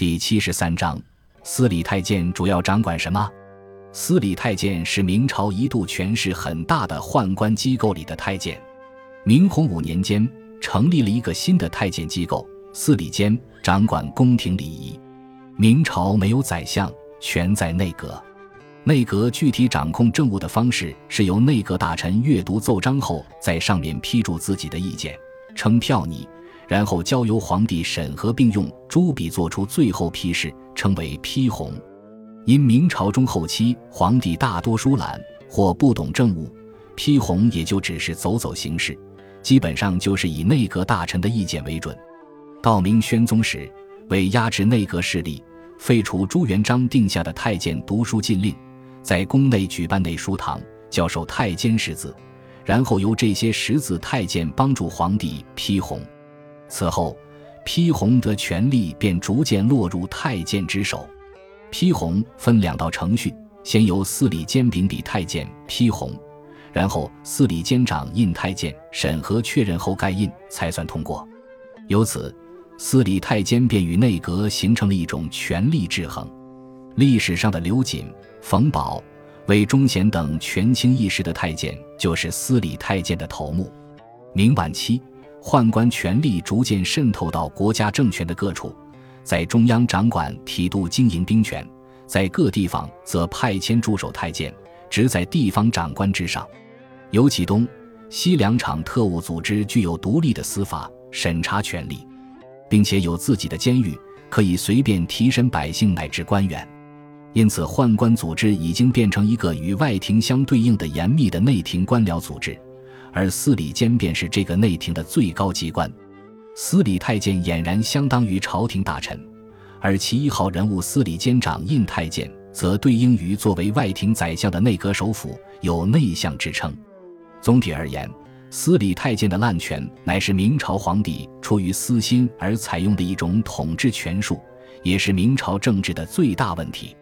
第七十三章，司礼太监主要掌管什么？司礼太监是明朝一度权势很大的宦官机构里的太监。明洪武年间，成立了一个新的太监机构——司礼监，掌管宫廷礼仪。明朝没有宰相，全在内阁。内阁具体掌控政务的方式是由内阁大臣阅读奏章后，在上面批注自己的意见，称票拟。然后交由皇帝审核，并用朱笔作出最后批示，称为批红。因明朝中后期皇帝大多疏懒或不懂政务，批红也就只是走走形式，基本上就是以内阁大臣的意见为准。到明宣宗时，为压制内阁势力，废除朱元璋定下的太监读书禁令，在宫内举办内书堂，教授太监识字，然后由这些识字太监帮助皇帝批红。此后，批红的权力便逐渐落入太监之手。批红分两道程序：先由司礼监秉笔太监批红，然后司礼监掌印太监审核确认后盖印，才算通过。由此，司礼太监便与内阁形成了一种权力制衡。历史上的刘瑾、冯保、魏忠贤等权倾一时的太监，就是司礼太监的头目。明晚期。宦官权力逐渐渗透到国家政权的各处，在中央掌管体度经营兵权，在各地方则派遣驻守太监，职在地方长官之上。尤其东西两场特务组织具有独立的司法审查权力，并且有自己的监狱，可以随便提审百姓乃至官员。因此，宦官组织已经变成一个与外廷相对应的严密的内廷官僚组织。而司礼监便是这个内廷的最高机关，司礼太监俨然相当于朝廷大臣，而其一号人物司礼监长印太监则对应于作为外廷宰相的内阁首辅，有内相之称。总体而言，司礼太监的滥权乃是明朝皇帝出于私心而采用的一种统治权术，也是明朝政治的最大问题。